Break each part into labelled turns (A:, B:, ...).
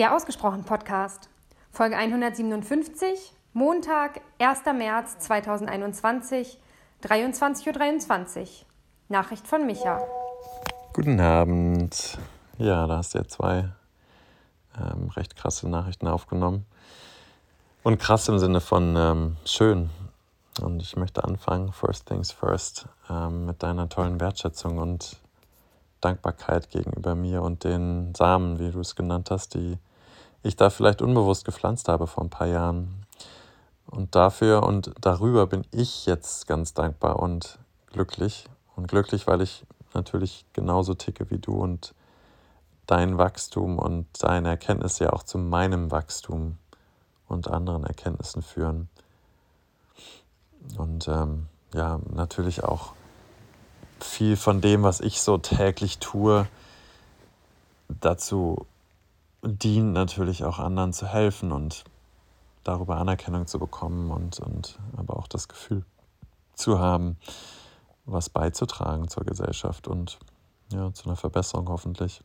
A: Der Ausgesprochen Podcast, Folge 157, Montag, 1. März 2021, 23.23 Uhr. 23. Nachricht von Micha.
B: Guten Abend. Ja, da hast du ja zwei ähm, recht krasse Nachrichten aufgenommen. Und krass im Sinne von ähm, schön. Und ich möchte anfangen, first things first, ähm, mit deiner tollen Wertschätzung und Dankbarkeit gegenüber mir und den Samen, wie du es genannt hast, die ich da vielleicht unbewusst gepflanzt habe vor ein paar Jahren. Und dafür und darüber bin ich jetzt ganz dankbar und glücklich. Und glücklich, weil ich natürlich genauso ticke wie du und dein Wachstum und deine Erkenntnisse ja auch zu meinem Wachstum und anderen Erkenntnissen führen. Und ähm, ja, natürlich auch viel von dem, was ich so täglich tue, dazu dient natürlich auch anderen zu helfen und darüber Anerkennung zu bekommen und, und aber auch das Gefühl zu haben, was beizutragen zur Gesellschaft und ja, zu einer Verbesserung hoffentlich.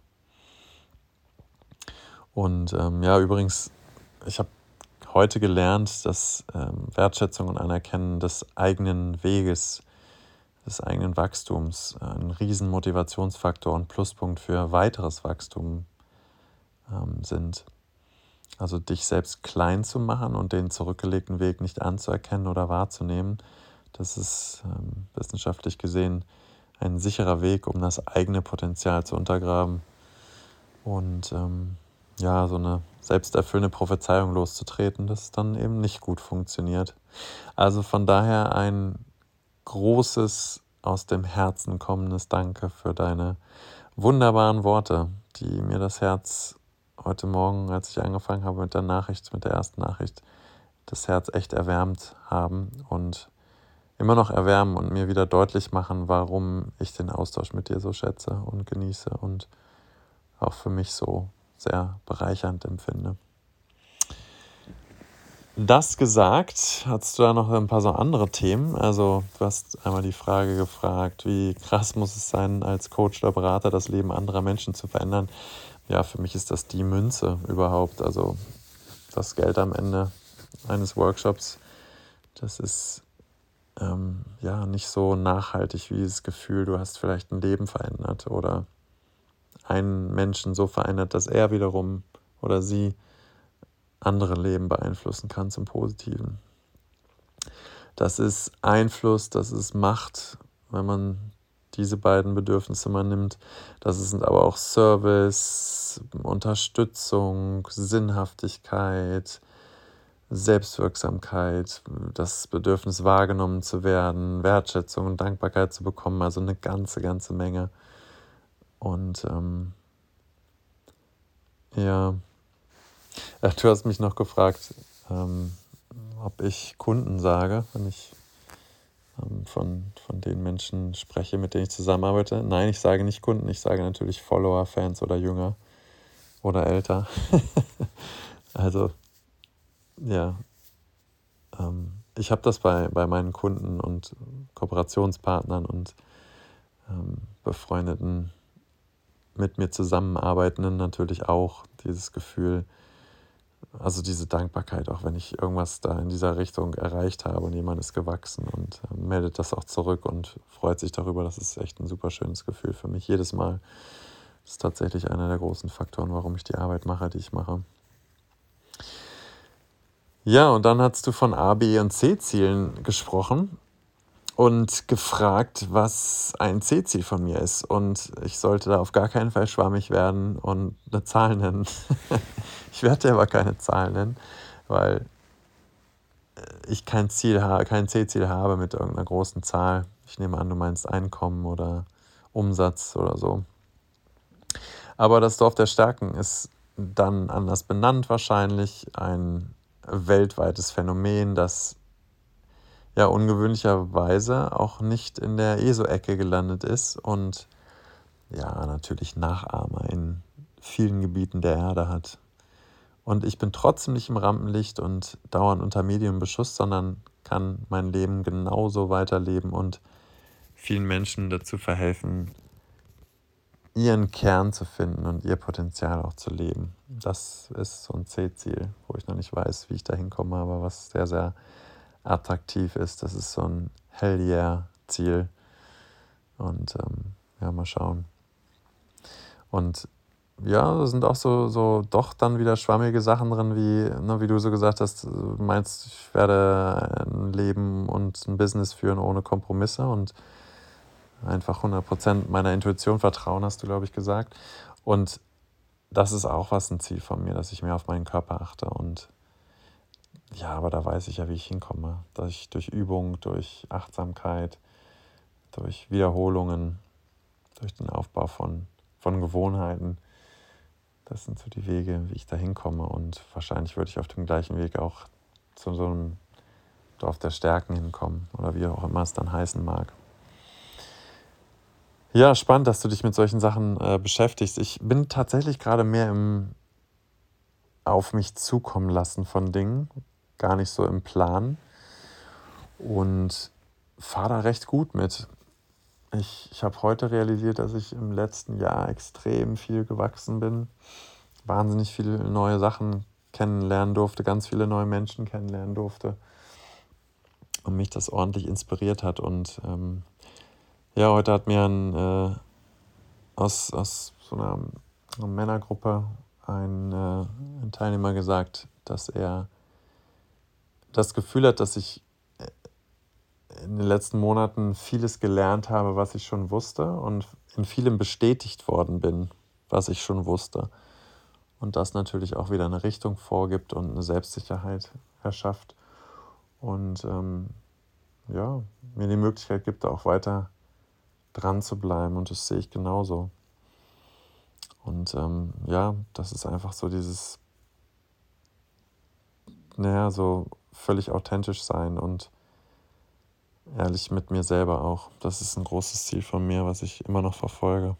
B: Und ähm, ja, übrigens, ich habe heute gelernt, dass ähm, Wertschätzung und Anerkennen des eigenen Weges, des eigenen Wachstums ein riesen Motivationsfaktor und Pluspunkt für weiteres Wachstum ähm, sind. Also dich selbst klein zu machen und den zurückgelegten Weg nicht anzuerkennen oder wahrzunehmen, das ist ähm, wissenschaftlich gesehen ein sicherer Weg, um das eigene Potenzial zu untergraben und ähm, ja, so eine selbsterfüllende Prophezeiung loszutreten, das dann eben nicht gut funktioniert. Also von daher ein großes aus dem Herzen kommendes Danke für deine wunderbaren Worte, die mir das Herz heute Morgen, als ich angefangen habe mit der Nachricht, mit der ersten Nachricht, das Herz echt erwärmt haben und immer noch erwärmen und mir wieder deutlich machen, warum ich den Austausch mit dir so schätze und genieße und auch für mich so sehr bereichernd empfinde. Das gesagt, hast du da noch ein paar so andere Themen? Also, du hast einmal die Frage gefragt, wie krass muss es sein, als Coach oder Berater das Leben anderer Menschen zu verändern? Ja, für mich ist das die Münze überhaupt. Also das Geld am Ende eines Workshops, das ist ähm, ja nicht so nachhaltig wie das Gefühl, du hast vielleicht ein Leben verändert oder einen Menschen so verändert, dass er wiederum oder sie andere Leben beeinflussen kann zum Positiven. Das ist Einfluss, das ist Macht, wenn man diese beiden Bedürfnisse man nimmt. Das sind aber auch Service, Unterstützung, Sinnhaftigkeit, Selbstwirksamkeit, das Bedürfnis wahrgenommen zu werden, Wertschätzung und Dankbarkeit zu bekommen, also eine ganze, ganze Menge. Und ähm, ja, du hast mich noch gefragt, ähm, ob ich Kunden sage, wenn ich von, von den Menschen spreche, mit denen ich zusammenarbeite. Nein, ich sage nicht Kunden, ich sage natürlich Follower, Fans oder Jünger oder älter. also, ja, ähm, ich habe das bei, bei meinen Kunden und Kooperationspartnern und ähm, befreundeten, mit mir zusammenarbeitenden natürlich auch dieses Gefühl, also diese Dankbarkeit, auch wenn ich irgendwas da in dieser Richtung erreicht habe und jemand ist gewachsen und äh, meldet das auch zurück und freut sich darüber. Das ist echt ein super schönes Gefühl für mich jedes Mal. Das ist tatsächlich einer der großen Faktoren, warum ich die Arbeit mache, die ich mache. Ja, und dann hast du von A, B und C-Zielen gesprochen und gefragt, was ein C-Ziel von mir ist. Und ich sollte da auf gar keinen Fall schwammig werden und eine Zahl nennen. ich werde aber keine Zahl nennen, weil äh, ich kein Ziel habe, kein C-Ziel habe mit irgendeiner großen Zahl. Ich nehme an, du meinst Einkommen oder Umsatz oder so. Aber das Dorf der Stärken ist dann anders benannt wahrscheinlich, ein weltweites Phänomen, das ja ungewöhnlicherweise auch nicht in der ESO-Ecke gelandet ist und ja natürlich Nachahmer in vielen Gebieten der Erde hat. Und ich bin trotzdem nicht im Rampenlicht und dauernd unter Medienbeschuss, sondern kann mein Leben genauso weiterleben und vielen Menschen dazu verhelfen, ihren Kern zu finden und ihr Potenzial auch zu leben. Das ist so ein C-Ziel, wo ich noch nicht weiß, wie ich da hinkomme, aber was sehr, sehr attraktiv ist. Das ist so ein Hell Yeah-Ziel. Und ähm, ja, mal schauen. Und ja, da sind auch so, so doch dann wieder schwammige Sachen drin, wie, ne, wie du so gesagt hast, meinst, ich werde ein Leben und ein Business führen ohne Kompromisse und einfach 100% meiner Intuition vertrauen, hast du, glaube ich, gesagt. Und das ist auch was ein Ziel von mir, dass ich mehr auf meinen Körper achte. Und ja, aber da weiß ich ja, wie ich hinkomme. Ich durch Übung, durch Achtsamkeit, durch Wiederholungen, durch den Aufbau von, von Gewohnheiten, das sind so die Wege, wie ich da hinkomme. Und wahrscheinlich würde ich auf dem gleichen Weg auch zu so einem Dorf der Stärken hinkommen oder wie auch immer es dann heißen mag. Ja, spannend, dass du dich mit solchen Sachen äh, beschäftigst. Ich bin tatsächlich gerade mehr im auf mich zukommen lassen von Dingen, gar nicht so im Plan und fahre da recht gut mit. Ich, ich habe heute realisiert, dass ich im letzten Jahr extrem viel gewachsen bin, wahnsinnig viele neue Sachen kennenlernen durfte, ganz viele neue Menschen kennenlernen durfte und mich das ordentlich inspiriert hat. Und ähm, ja, heute hat mir ein, äh, aus, aus so einer, einer Männergruppe ein, äh, ein Teilnehmer gesagt, dass er das Gefühl hat, dass ich in den letzten Monaten vieles gelernt habe, was ich schon wusste und in vielem bestätigt worden bin, was ich schon wusste. Und das natürlich auch wieder eine Richtung vorgibt und eine Selbstsicherheit erschafft. Und ähm, ja, mir die Möglichkeit gibt, auch weiter dran zu bleiben. Und das sehe ich genauso. Und ähm, ja, das ist einfach so dieses, naja, so völlig authentisch sein und ehrlich mit mir selber auch. Das ist ein großes Ziel von mir, was ich immer noch verfolge.